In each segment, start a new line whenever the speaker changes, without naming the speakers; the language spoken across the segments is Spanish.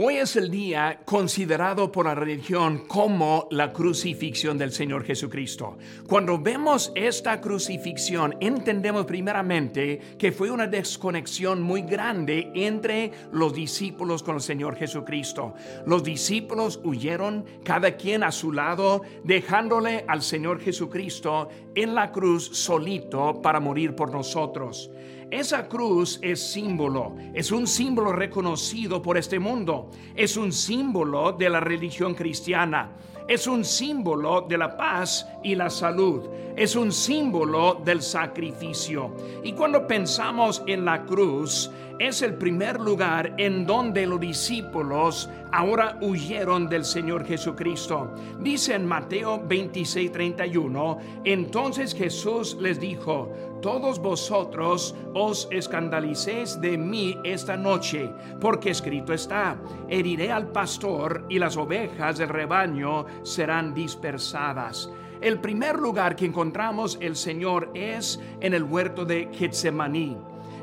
Hoy es el día considerado por la religión como la crucifixión del Señor Jesucristo. Cuando vemos esta crucifixión, entendemos primeramente que fue una desconexión muy grande entre los discípulos con el Señor Jesucristo. Los discípulos huyeron, cada quien a su lado, dejándole al Señor Jesucristo en la cruz solito para morir por nosotros. Esa cruz es símbolo, es un símbolo reconocido por este mundo, es un símbolo de la religión cristiana, es un símbolo de la paz y la salud, es un símbolo del sacrificio. Y cuando pensamos en la cruz, es el primer lugar en donde los discípulos ahora huyeron del Señor Jesucristo. Dice en Mateo 26, 31, entonces Jesús les dijo, todos vosotros os escandalicéis de mí esta noche, porque escrito está, heriré al pastor y las ovejas del rebaño serán dispersadas. El primer lugar que encontramos el Señor es en el huerto de Getsemaní.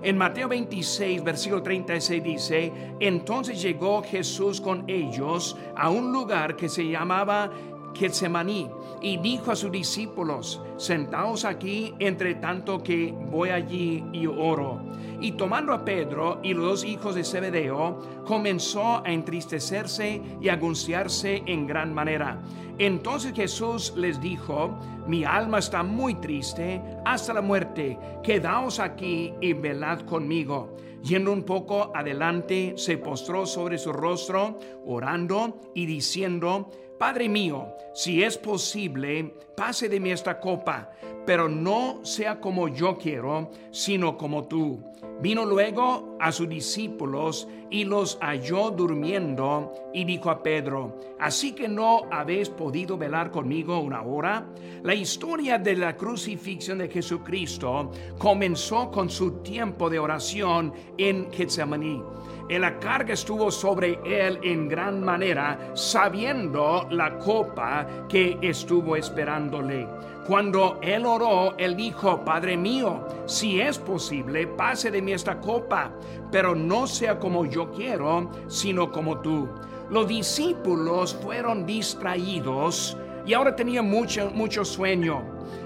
En Mateo 26, versículo 36 dice, entonces llegó Jesús con ellos a un lugar que se llamaba Y dijo a sus discípulos, sentaos aquí entre tanto que voy allí y oro. Y tomando a Pedro y los dos hijos de Zebedeo, comenzó a entristecerse y a angustiarse en gran manera. Entonces Jesús les dijo, mi alma está muy triste hasta la muerte, quedaos aquí y velad conmigo. Yendo un poco adelante, se postró sobre su rostro, orando y diciendo, Padre mío, si es posible, pase de mí esta copa, pero no sea como yo quiero, sino como tú. Vino luego a sus discípulos y los halló durmiendo y dijo a Pedro, ¿así que no habéis podido velar conmigo una hora? La historia de la crucifixión de Jesucristo comenzó con su tiempo de oración en Getsemaní la carga estuvo sobre él en gran manera, sabiendo la copa que estuvo esperándole. Cuando él oró, él dijo, Padre mío, si es posible, pase de mí esta copa, pero no sea como yo quiero, sino como tú. Los discípulos fueron distraídos y ahora tenían mucho, mucho sueño.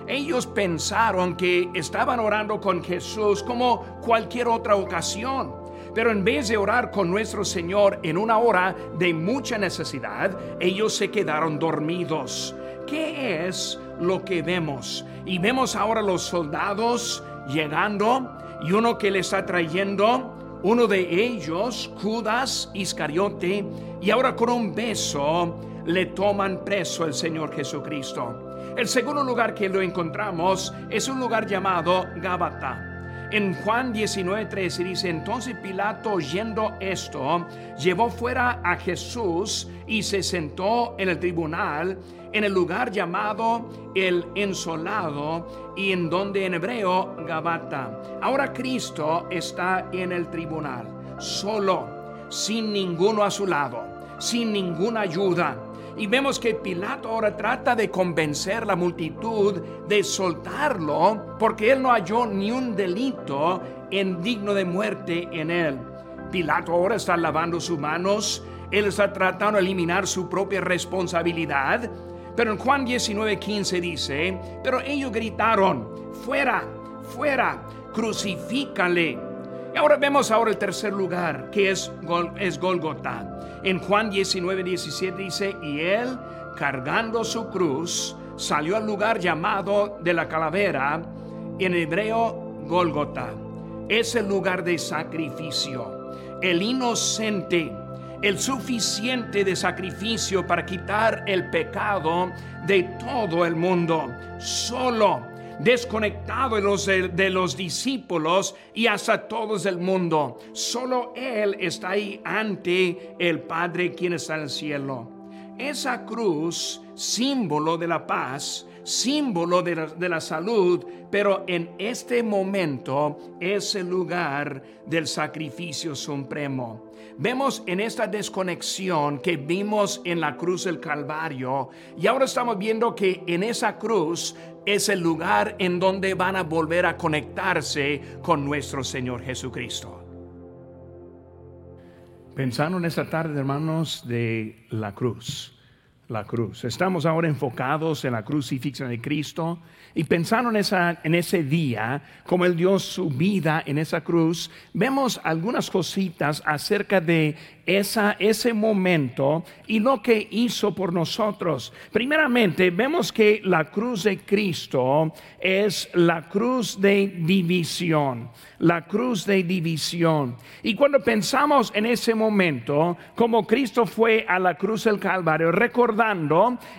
Ellos pensaron que estaban orando con Jesús como cualquier otra ocasión pero en vez de orar con nuestro Señor en una hora de mucha necesidad, ellos se quedaron dormidos. ¿Qué es lo que vemos? Y vemos ahora los soldados llegando y uno que le está trayendo, uno de ellos, Judas Iscariote, y ahora con un beso le toman preso el Señor Jesucristo. El segundo lugar que lo encontramos es un lugar llamado Gábata. En Juan 19:13 dice, entonces Pilato oyendo esto, llevó fuera a Jesús y se sentó en el tribunal en el lugar llamado el ensolado y en donde en hebreo Gabata. Ahora Cristo está en el tribunal, solo, sin ninguno a su lado, sin ninguna ayuda y vemos que Pilato ahora trata de convencer la multitud de soltarlo porque él no halló ni un delito en digno de muerte en él. Pilato ahora está lavando sus manos, él está tratando de eliminar su propia responsabilidad. Pero en Juan 19:15 dice, pero ellos gritaron, fuera, fuera, crucifícale. Ahora vemos ahora el tercer lugar, que es, es Golgota. En Juan 19, 17 dice, y él, cargando su cruz, salió al lugar llamado de la calavera, en hebreo Golgota. Es el lugar de sacrificio. El inocente, el suficiente de sacrificio para quitar el pecado de todo el mundo. Solo desconectado de los, de los discípulos y hasta todos el mundo. Solo Él está ahí ante el Padre quien está en el cielo. Esa cruz, símbolo de la paz, símbolo de la, de la, salud, pero en este momento es el lugar del sacrificio supremo. Vemos en esta desconexión que vimos en la cruz del Calvario y ahora estamos viendo que en esa cruz es el lugar en donde van a volver a conectarse con nuestro Señor Jesucristo. Pensando en esta tarde, hermanos, de la cruz. La cruz. Estamos ahora enfocados en la crucifixión de Cristo y pensando en, esa, en ese día, como Él dio su vida en esa cruz, vemos algunas cositas acerca de esa, ese momento y lo que hizo por nosotros. Primeramente, vemos que la cruz de Cristo es la cruz de división, la cruz de división. Y cuando pensamos en ese momento, como Cristo fue a la cruz del Calvario,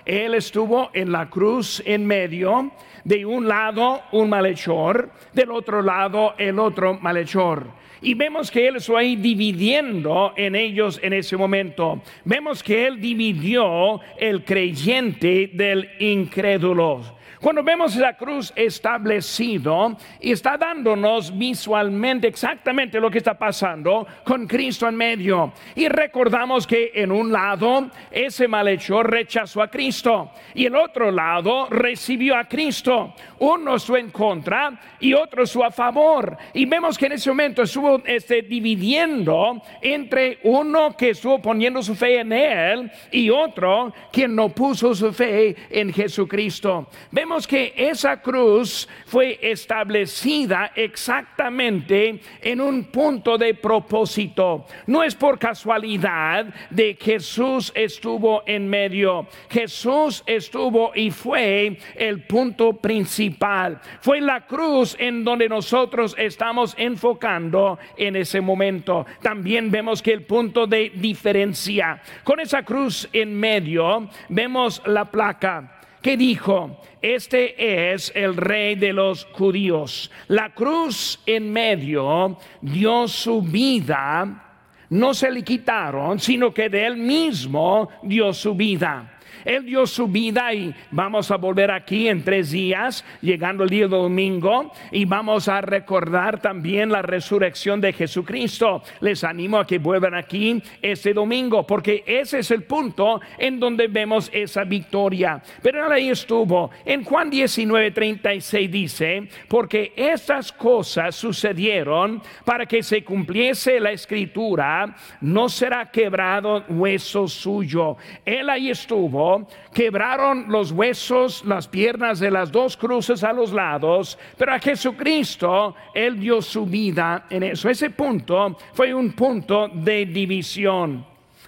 Él estuvo en la cruz en medio, de un lado un malhechor, del otro lado el otro malhechor. Y vemos que Él está ahí dividiendo en ellos en ese momento. Vemos que Él dividió el creyente del incrédulo. Cuando vemos la cruz establecido y está dándonos visualmente exactamente lo que está pasando con Cristo en medio. Y recordamos que en un lado ese malhechor rechazó a Cristo y el otro lado recibió a Cristo. Uno estuvo en contra y otro estuvo a favor. Y vemos que en ese momento estuvo este, dividiendo entre uno que estuvo poniendo su fe en él y otro quien no puso su fe en Jesucristo. Vemos que esa cruz fue establecida exactamente en un punto de propósito. No es por casualidad de Jesús estuvo en medio. Jesús estuvo y fue el punto principal. Fue la cruz en donde nosotros estamos enfocando en ese momento. También vemos que el punto de diferencia. Con esa cruz en medio vemos la placa que dijo, este es el rey de los judíos. La cruz en medio dio su vida, no se le quitaron, sino que de él mismo dio su vida. Él dio su vida y vamos a volver aquí en tres días, llegando el día domingo, y vamos a recordar también la resurrección de Jesucristo. Les animo a que vuelvan aquí este domingo, porque ese es el punto en donde vemos esa victoria. Pero ahí estuvo. En Juan 19, 36 dice, porque estas cosas sucedieron para que se cumpliese la escritura, no será quebrado hueso suyo. Él ahí estuvo quebraron los huesos, las piernas de las dos cruces a los lados, pero a Jesucristo Él dio su vida en eso. Ese punto fue un punto de división.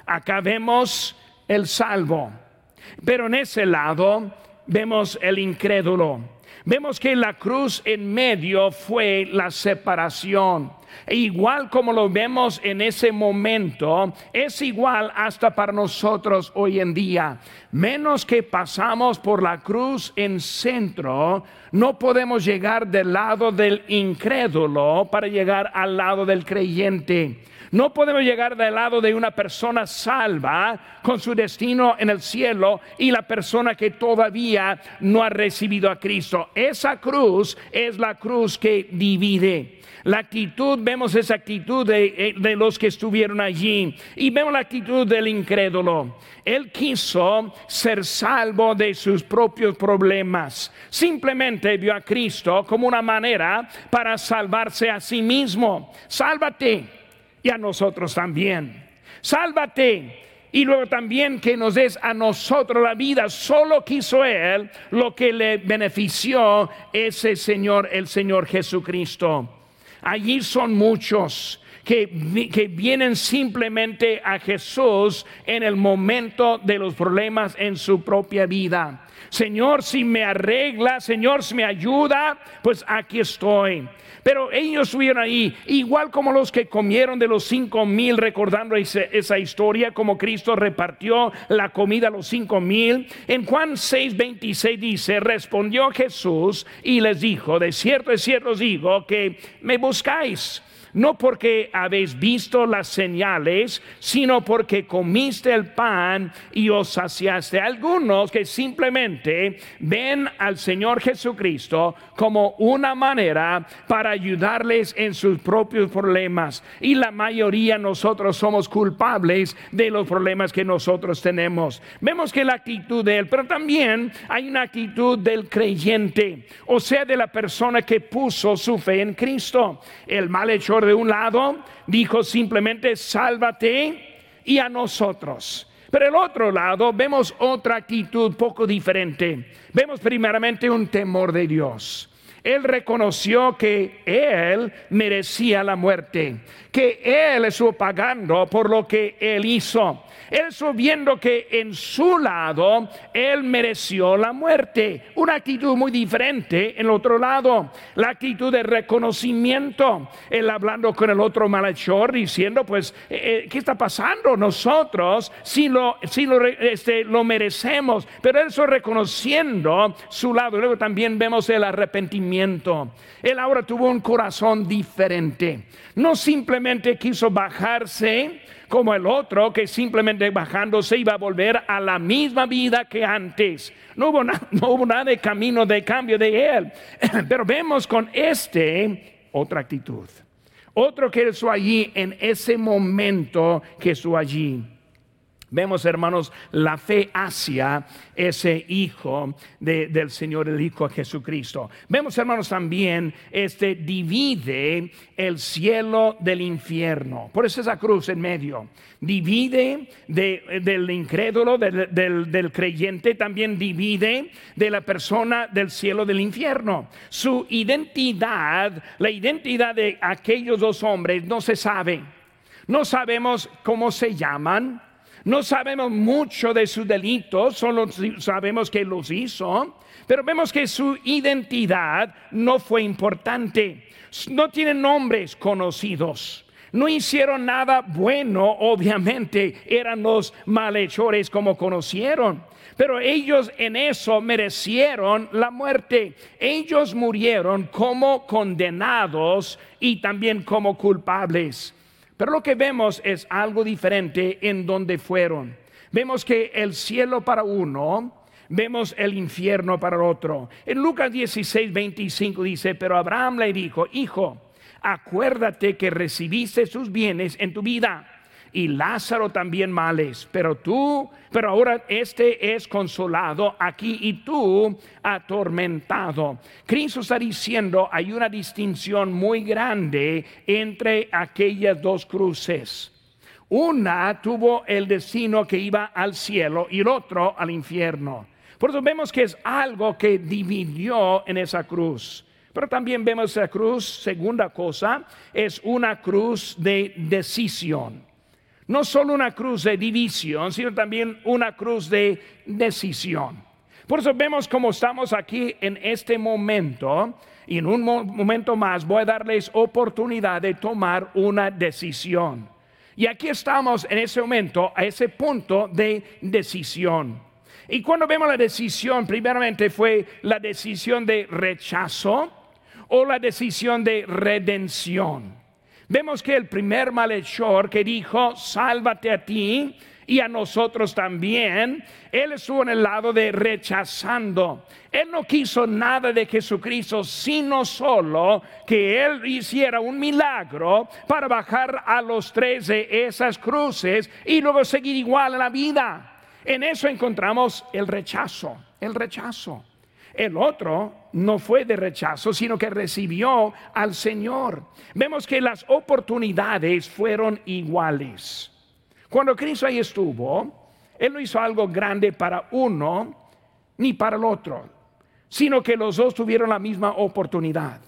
Acá vemos el salvo, pero en ese lado vemos el incrédulo. Vemos que la cruz en medio fue la separación. Igual como lo vemos en ese momento, es igual hasta para nosotros hoy en día. Menos que pasamos por la cruz en centro, no podemos llegar del lado del incrédulo para llegar al lado del creyente. No podemos llegar del lado de una persona salva con su destino en el cielo y la persona que todavía no ha recibido a Cristo. Esa cruz es la cruz que divide. La actitud, vemos esa actitud de, de, los que estuvieron allí y vemos la actitud del incrédulo. Él quiso ser salvo de sus propios problemas. Simplemente vio a Cristo como una manera para salvarse a sí mismo. Sálvate y a nosotros también. Sálvate y luego también que nos des a nosotros la vida. Solo quiso Él lo que le benefició ese Señor, el Señor Jesucristo. Allí son muchos que, vienen simplemente a Jesús en el momento de los problemas en su propia vida. Señor, si me arregla, Señor, si me ayuda, pues aquí estoy. Pero ellos estuvieron ahí, igual como los que comieron de los cinco mil, recordando esa, historia, como Cristo repartió la comida a los cinco mil. En Juan 6, 26 dice, respondió Jesús y les dijo, de cierto, de cierto os digo que me buscáis no porque habéis visto las señales, sino porque comiste el pan y os saciaste. Algunos que simplemente ven al Señor Jesucristo como una manera para ayudarles en sus propios problemas. Y la mayoría nosotros somos culpables de los problemas que nosotros tenemos. Vemos que la actitud de él, pero también hay una actitud del creyente, o sea, de la persona que puso su fe en Cristo. El malhechor de un lado dijo simplemente, sálvate y a nosotros. Pero el otro lado vemos otra actitud poco diferente. Vemos primeramente un temor de Dios. Él reconoció que él merecía la muerte, que él estuvo pagando por lo que él hizo. Él viendo que en su lado él mereció la muerte. Una actitud muy diferente en el otro lado. La actitud de reconocimiento. Él hablando con el otro malhechor diciendo, pues, eh, eh, ¿qué está pasando? Nosotros si lo, lo, este, lo merecemos. Pero él reconociendo su lado. Luego también vemos el arrepentimiento. Él ahora tuvo un corazón diferente. No simplemente quiso bajarse como el otro que simplemente bajándose iba a volver a la misma vida que antes. No hubo, nada de camino de cambio de él. Pero vemos con este otra actitud. Otro que estuvo allí en ese momento que estuvo allí. Vemos, hermanos, la fe hacia ese Hijo del Señor, el Hijo Jesucristo. Vemos, hermanos, también, este divide el cielo del infierno. Por eso esa cruz en medio. Divide del incrédulo, del, del creyente, también divide de la persona del cielo del infierno. Su identidad, la identidad de aquellos dos hombres no se sabe. No sabemos cómo se llaman no sabemos mucho de sus delitos, solo sabemos que los hizo, pero vemos que su identidad no fue importante. No tienen nombres conocidos. No hicieron nada bueno, obviamente, eran los malhechores como conocieron. Pero ellos en eso merecieron la muerte. Ellos murieron como condenados y también como culpables. Pero lo que vemos es algo diferente en donde fueron. Vemos que el cielo para uno, vemos el infierno para otro. En Lucas 16, 25 dice, pero Abraham le dijo, hijo, acuérdate que recibiste sus bienes en tu vida y Lázaro también males, pero tú, pero ahora este es consolado aquí y tú atormentado. Cristo está diciendo, hay una distinción muy grande entre aquellas dos cruces. Una tuvo el destino que iba al cielo y el otro al infierno. Por eso vemos que es algo que dividió en esa cruz. Pero también vemos esa cruz, segunda cosa, es una cruz de decisión. No solo una cruz de división, sino también una cruz de decisión. Por eso vemos cómo estamos aquí en este momento y en un momento más voy a darles oportunidad de tomar una decisión. Y aquí estamos en ese momento, a ese punto de decisión. Y cuando vemos la decisión, primeramente fue la decisión de rechazo o la decisión de redención. Vemos que el primer malhechor que dijo, sálvate a ti y a nosotros también, él estuvo en el lado de rechazando. Él no quiso nada de Jesucristo, sino solo que él hiciera un milagro para bajar a los tres de esas cruces y luego seguir igual la vida. En eso encontramos el rechazo, el rechazo. El otro no fue de rechazo, sino que recibió al Señor. Vemos que las oportunidades fueron iguales. Cuando Cristo ahí estuvo, Él no hizo algo grande para uno ni para el otro, sino que los dos tuvieron la misma oportunidad.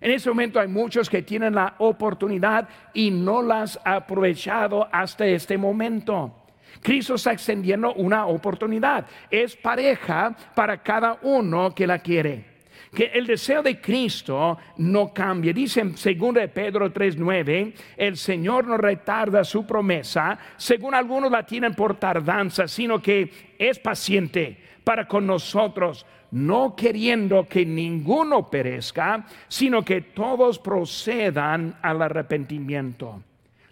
En ese momento hay muchos que tienen la oportunidad y no las han aprovechado hasta este momento. Cristo está extendiendo una oportunidad. Es pareja para cada uno que la quiere. Que el deseo de Cristo no cambie. Dice en 2 Pedro 3:9, el Señor no retarda su promesa, según algunos la tienen por tardanza, sino que es paciente para con nosotros, no queriendo que ninguno perezca, sino que todos procedan al arrepentimiento.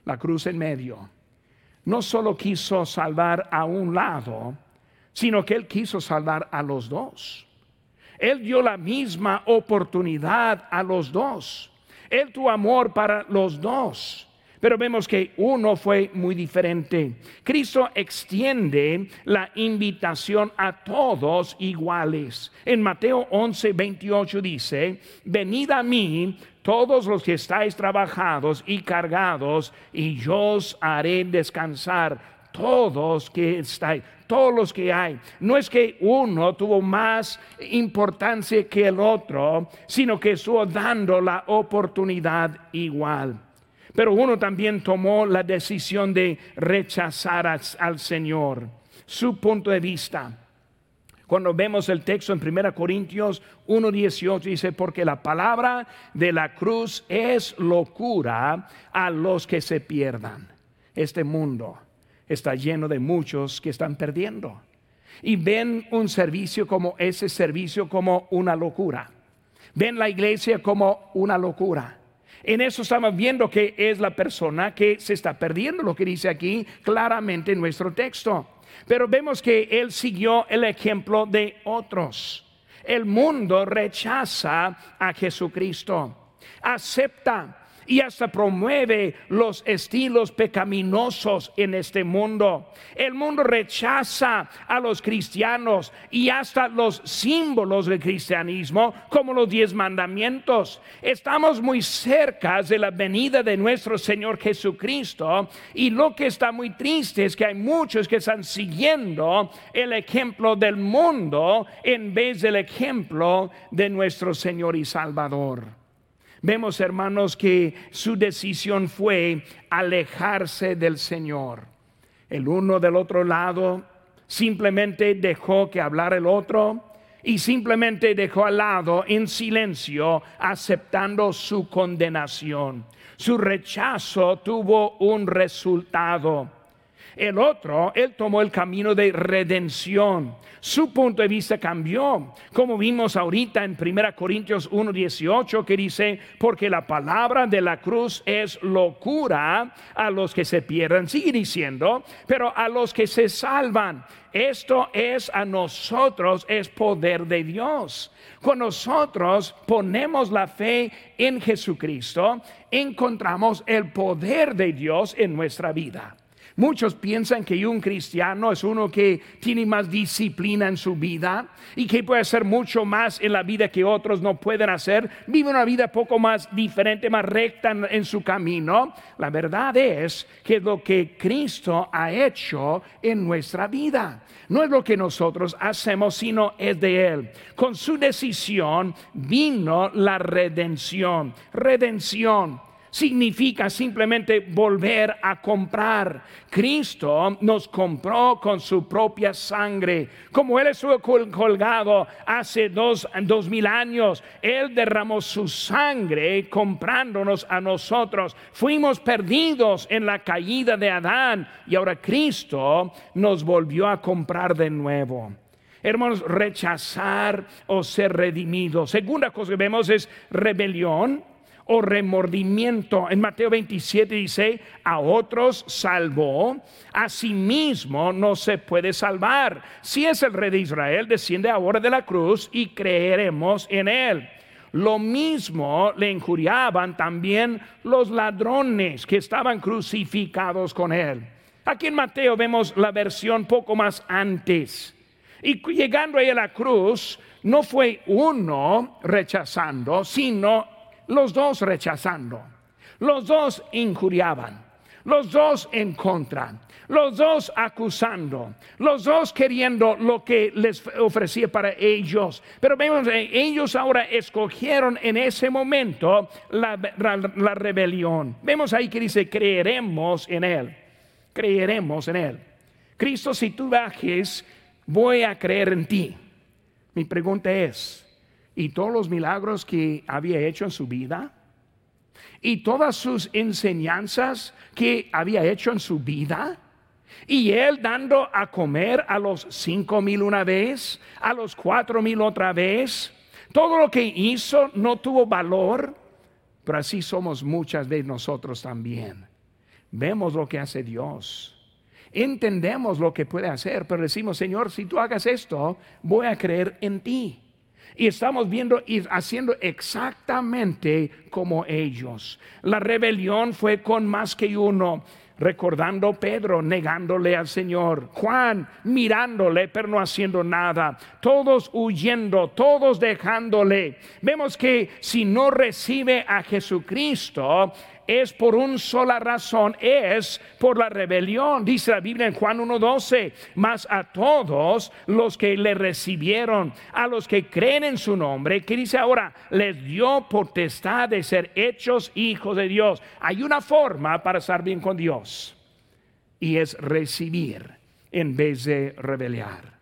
La cruz en medio no solo quiso salvar a un lado, sino que Él quiso salvar a los dos. Él dio la misma oportunidad a los dos. Él tuvo amor para los dos. Pero vemos que uno fue muy diferente. Cristo extiende la invitación a todos iguales. En Mateo 11, 28 dice, venid a mí todos los que estáis trabajados y cargados, y yo os haré descansar. Todos que estáis, todos los que hay. No es que uno tuvo más importancia que el otro, sino que estuvo dando la oportunidad igual. Pero uno también tomó la decisión de rechazar al, Señor, su punto de vista. Cuando vemos el texto en 1 Corintios 1.18 dice, porque la palabra de la cruz es locura a los que se pierdan. Este mundo está lleno de muchos que están perdiendo. Y ven un servicio como ese servicio como una locura. Ven la iglesia como una locura. En eso estamos viendo que es la persona que se está perdiendo, lo que dice aquí claramente en nuestro texto. Pero vemos que él siguió el ejemplo de otros. El mundo rechaza a Jesucristo, acepta y hasta promueve los estilos pecaminosos en este mundo. El mundo rechaza a los cristianos y hasta los símbolos del cristianismo como los diez mandamientos. Estamos muy cerca de la venida de nuestro Señor Jesucristo y lo que está muy triste es que hay muchos que están siguiendo el ejemplo del mundo en vez del ejemplo de nuestro Señor y Salvador. Vemos, hermanos, que su decisión fue alejarse del Señor. El uno del otro lado simplemente dejó que hablara el otro y simplemente dejó al lado en silencio aceptando su condenación. Su rechazo tuvo un resultado. El otro, él tomó el camino de redención. Su punto de vista cambió, como vimos ahorita en 1 Corintios 1:18 que dice, porque la palabra de la cruz es locura a los que se pierden. Sigue diciendo, pero a los que se salvan. Esto es a nosotros, es poder de Dios. Cuando nosotros ponemos la fe en Jesucristo, encontramos el poder de Dios en nuestra vida. Muchos piensan que un cristiano es uno que tiene más disciplina en su vida y que puede hacer mucho más en la vida que otros no pueden hacer. Vive una vida poco más diferente, más recta en, su camino. La verdad es que lo que Cristo ha hecho en nuestra vida no es lo que nosotros hacemos, sino es de Él. Con su decisión vino la redención. Redención significa simplemente volver a comprar. Cristo nos compró con su propia sangre. Como Él estuvo colgado hace dos, dos mil años, Él derramó su sangre comprándonos a nosotros. Fuimos perdidos en la caída de Adán y ahora Cristo nos volvió a comprar de nuevo. Hermanos, rechazar o ser redimido. Segunda cosa que vemos es rebelión o remordimiento. En Mateo 27 dice, a otros salvó, a sí mismo no se puede salvar. Si es el rey de Israel, desciende ahora de la cruz y creeremos en él. Lo mismo le injuriaban también los ladrones que estaban crucificados con él. Aquí en Mateo vemos la versión poco más antes. Y llegando ahí a la cruz, no fue uno rechazando, sino los dos rechazando, los dos injuriaban, los dos en contra, los dos acusando, los dos queriendo lo que les ofrecía para ellos. Pero vemos, ellos ahora escogieron en ese momento la, la rebelión. Vemos ahí que dice, creeremos en Él, creeremos en Él. Cristo, si tú bajes, voy a creer en ti. Mi pregunta es, y todos los milagros que había hecho en su vida y todas sus enseñanzas que había hecho en su vida. Y él dando a comer a los cinco mil una vez, a los cuatro mil otra vez. Todo lo que hizo no tuvo valor, pero así somos muchas veces nosotros también. Vemos lo que hace Dios. Entendemos lo que puede hacer, pero decimos, Señor, si tú hagas esto, voy a creer en ti. Y estamos viendo y haciendo exactamente como ellos. La rebelión fue con más que uno recordando Pedro negándole al Señor, Juan mirándole pero no haciendo nada, todos huyendo, todos dejándole. Vemos que si no recibe a Jesucristo, es por una sola razón, es por la rebelión. Dice la Biblia en Juan 1.12, mas a todos los que le recibieron, a los que creen en su nombre, que dice ahora, les dio potestad de ser hechos hijos de Dios. Hay una forma para estar bien con Dios y es recibir en vez de rebeliar.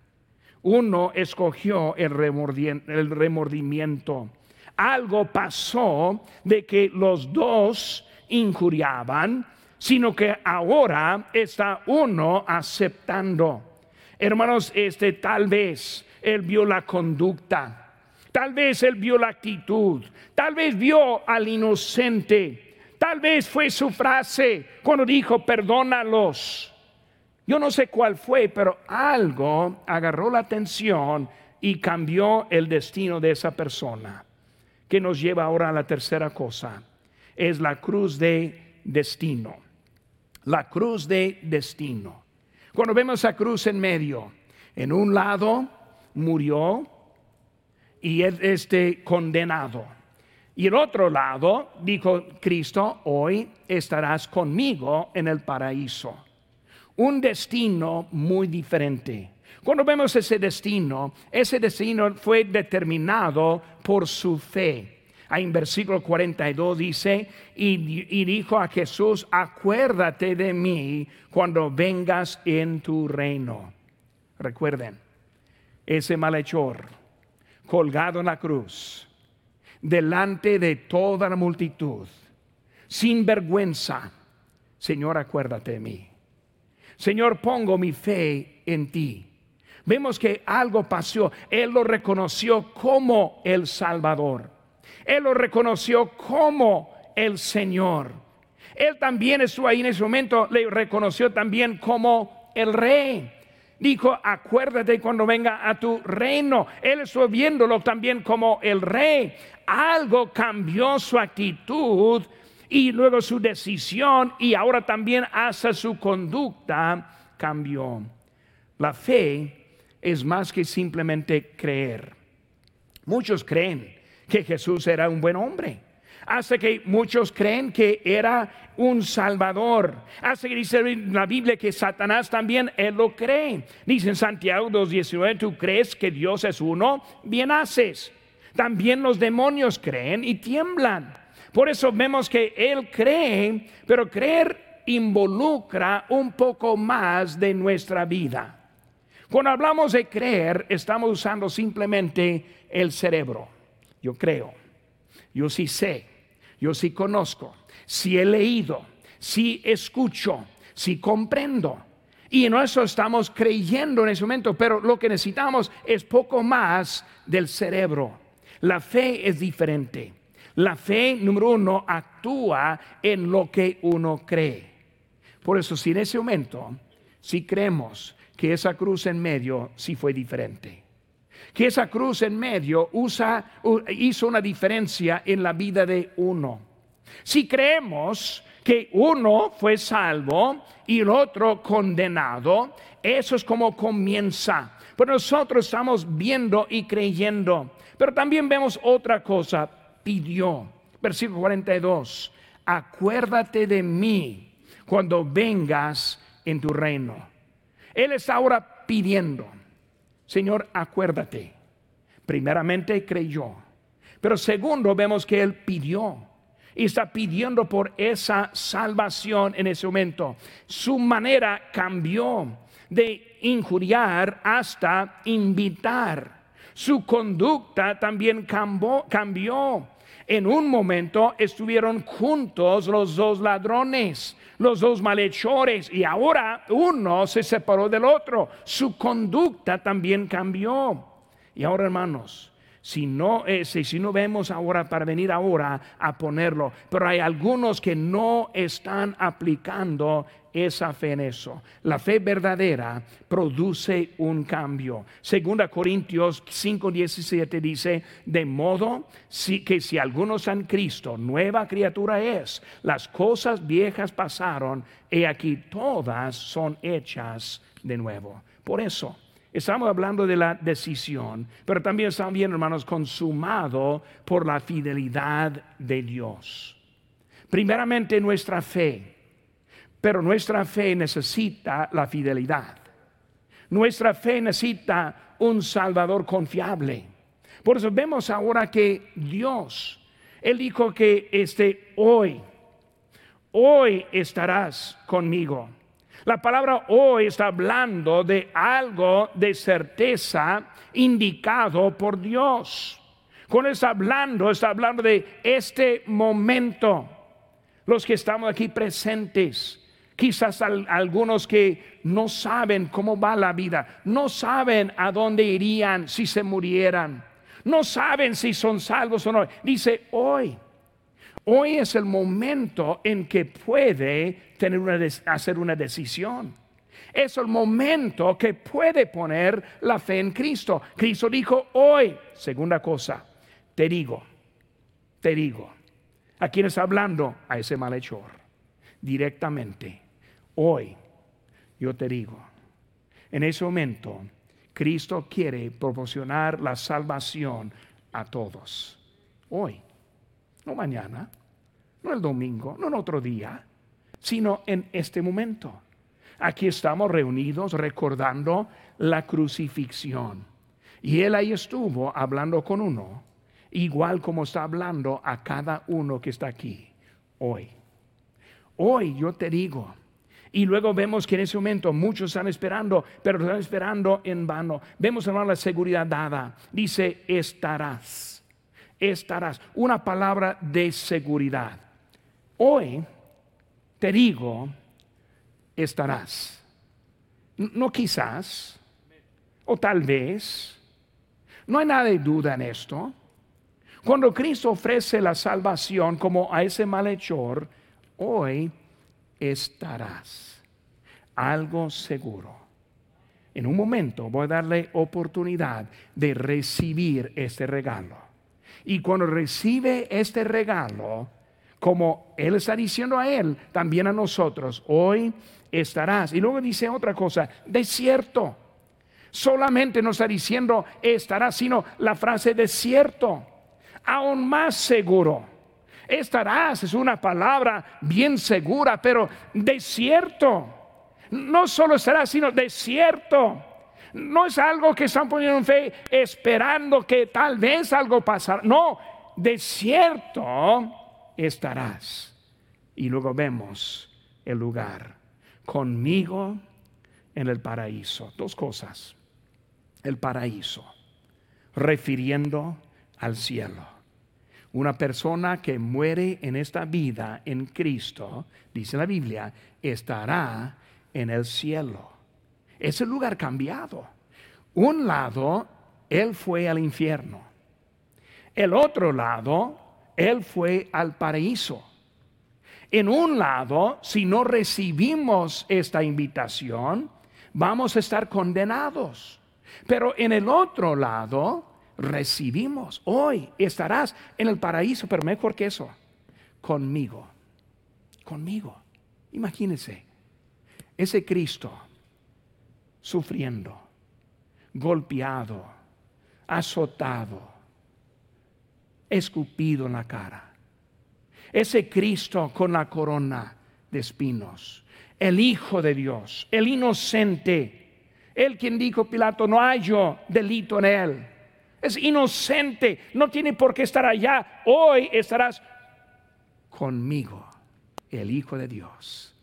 Uno escogió el remordimiento. Algo pasó de que los dos injuriaban, sino que ahora está uno aceptando. Hermanos, este tal vez él vio la conducta, tal vez él vio la actitud, tal vez vio al inocente, tal vez fue su frase cuando dijo perdónalos. Yo no sé cuál fue, pero algo agarró la atención y cambió el destino de esa persona, que nos lleva ahora a la tercera cosa es la cruz de destino. La cruz de destino. Cuando vemos la cruz en medio, en un lado murió y es este condenado. Y el otro lado dijo Cristo, hoy estarás conmigo en el paraíso. Un destino muy diferente. Cuando vemos ese destino, ese destino fue determinado por su fe. Ahí en versículo 42 dice, y, dijo a Jesús, acuérdate de mí cuando vengas en tu reino. Recuerden, ese malhechor colgado en la cruz, delante de toda la multitud, sin vergüenza, Señor, acuérdate de mí. Señor, pongo mi fe en ti. Vemos que algo pasó. Él lo reconoció como el Salvador. Él lo reconoció como el Señor. Él también estuvo ahí en ese momento, le reconoció también como el rey. Dijo, acuérdate cuando venga a tu reino. Él estuvo viéndolo también como el rey. Algo cambió su actitud y luego su decisión y ahora también hasta su conducta cambió. La fe es más que simplemente creer. Muchos creen que Jesús era un buen hombre. Hasta que muchos creen que era un salvador. Hasta que dice la Biblia que Satanás también él lo cree. Dice en Santiago 2.19, tú crees que Dios es uno, bien haces. También los demonios creen y tiemblan. Por eso vemos que él cree, pero creer involucra un poco más de nuestra vida. Cuando hablamos de creer, estamos usando simplemente el cerebro. Yo creo, yo sí sé, yo sí conozco, sí he leído, sí escucho, sí comprendo. Y en eso estamos creyendo en ese momento, pero lo que necesitamos es poco más del cerebro. La fe es diferente. La fe, número uno, actúa en lo que uno cree. Por eso, si en ese momento, si creemos que esa cruz en medio sí fue diferente que esa cruz en medio hizo una diferencia en la vida de uno. Si creemos que uno fue salvo y el otro condenado, eso es como comienza. Pero nosotros estamos viendo y creyendo. Pero también vemos otra cosa. Pidió, versículo 42, acuérdate de mí cuando vengas en tu reino. Él está ahora pidiendo. Señor, acuérdate. Primeramente creyó, pero segundo vemos que él pidió y está pidiendo por esa salvación en ese momento. Su manera cambió de injuriar hasta invitar. Su conducta también cambió. En un momento estuvieron juntos los dos ladrones los dos malhechores y ahora uno se separó del otro. Su conducta también cambió. Y ahora, hermanos, Si no, si no vemos ahora para venir ahora a ponerlo, pero hay algunos que no están aplicando esa fe en eso. La fe verdadera produce un cambio. Segunda Corintios 5:17 dice, de modo que si algunos han Cristo, nueva criatura es. Las cosas viejas pasaron y aquí todas son hechas de nuevo. Por eso, Estamos hablando de la decisión, pero también estamos bien, hermanos, consumado por la fidelidad de Dios. Primeramente nuestra fe, pero nuestra fe necesita la fidelidad. Nuestra fe necesita un Salvador confiable. Por eso vemos ahora que Dios, Él dijo que este hoy, hoy estarás conmigo. La palabra hoy está hablando de algo de certeza indicado por Dios. Cuando está hablando, está hablando de este momento. Los que estamos aquí presentes, quizás algunos que no saben cómo va la vida, no saben a dónde irían si se murieran, no saben si son salvos o no. Dice hoy. Hoy es el momento en que puede hacer una decisión. Es el momento que puede poner la fe en Cristo. Cristo dijo hoy, segunda cosa, te digo, te digo. ¿A quién está hablando? A ese malhechor. Directamente. Hoy, yo te digo. En ese momento, Cristo quiere proporcionar la salvación a todos. Hoy, no mañana, no el domingo, no en otro día, sino en este momento. Aquí estamos reunidos recordando la crucifixión. Y él ahí estuvo hablando con uno, igual como está hablando a cada uno que está aquí hoy. Hoy yo te digo, y luego vemos que en ese momento muchos están esperando, pero están esperando en vano. Vemos hermano la seguridad dada. Dice, estarás, estarás. Una palabra de seguridad. Hoy te digo, estarás. No quizás, o tal vez. No hay nada de duda en esto. Cuando Cristo ofrece la salvación como a ese malhechor, hoy estarás. Algo seguro. En un momento voy a darle oportunidad de recibir este regalo. Y cuando recibe este regalo, como Él está diciendo a Él, también a nosotros, hoy estarás. Y luego dice otra cosa, desierto. Solamente no está diciendo estarás, sino la frase desierto, aún más seguro. Estarás es una palabra bien segura, pero desierto. No solo estarás, sino desierto. No es algo que están poniendo en fe esperando que tal vez algo pasará. No, desierto estarás. Y luego vemos el lugar. Conmigo en el paraíso. Dos cosas. El paraíso. Refiriendo al cielo. Una persona que muere en esta vida en Cristo, dice la Biblia, estará en el cielo. Es el lugar cambiado. Un lado, Él fue al infierno. El otro lado, él fue al paraíso. En un lado, si no recibimos esta invitación, vamos a estar condenados. Pero en el otro lado, recibimos. Hoy estarás en el paraíso, pero mejor que eso, conmigo. Conmigo. Imagínense, ese Cristo sufriendo, golpeado, azotado escupido en la cara. Ese Cristo con la corona de espinos, el Hijo de Dios, el inocente, el quien dijo Pilato, no hay yo delito en él. Es inocente, no tiene por qué estar allá. Hoy estarás conmigo, el Hijo de Dios,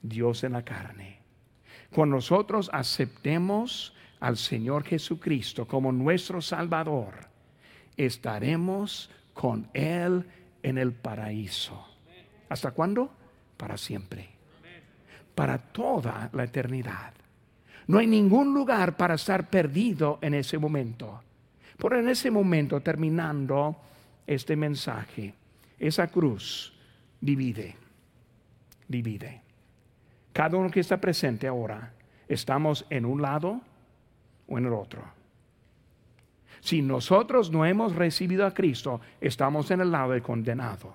Dios en la carne. Cuando nosotros aceptemos al Señor Jesucristo como nuestro Salvador, estaremos con Él en el paraíso. ¿Hasta cuándo? Para siempre. Para toda la eternidad. No hay ningún lugar para estar perdido en ese momento. Por en ese momento, terminando este mensaje, esa cruz divide, divide. Cada uno que está presente ahora, estamos en un lado o en el otro. Si nosotros no hemos recibido a Cristo, estamos en el lado del condenado.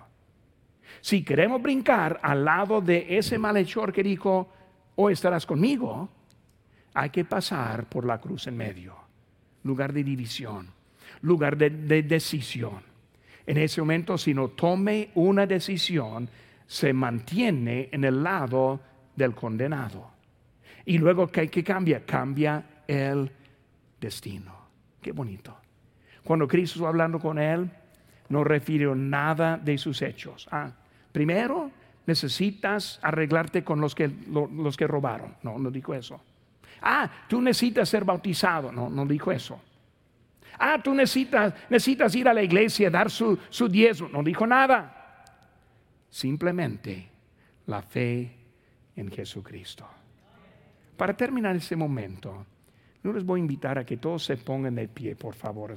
Si queremos brincar al lado de ese malhechor que dijo, hoy estarás conmigo, hay que pasar por la cruz en medio, lugar de división, lugar de, decisión. En ese momento, si no tome una decisión, se mantiene en el lado del condenado. Y luego, ¿qué, qué cambia? Cambia el destino. Qué bonito. Cuando Cristo está hablando con él, no refirió nada de sus hechos. Ah, primero necesitas arreglarte con los que, los que robaron. No, no dijo eso. Ah, tú necesitas ser bautizado. No, no dijo eso. Ah, tú necesitas, necesitas ir a la iglesia, dar su, su diezmo. No dijo nada. Simplemente la fe en Jesucristo. Para terminar este momento, no les voy a invitar a que todos se pongan de pie, por favor.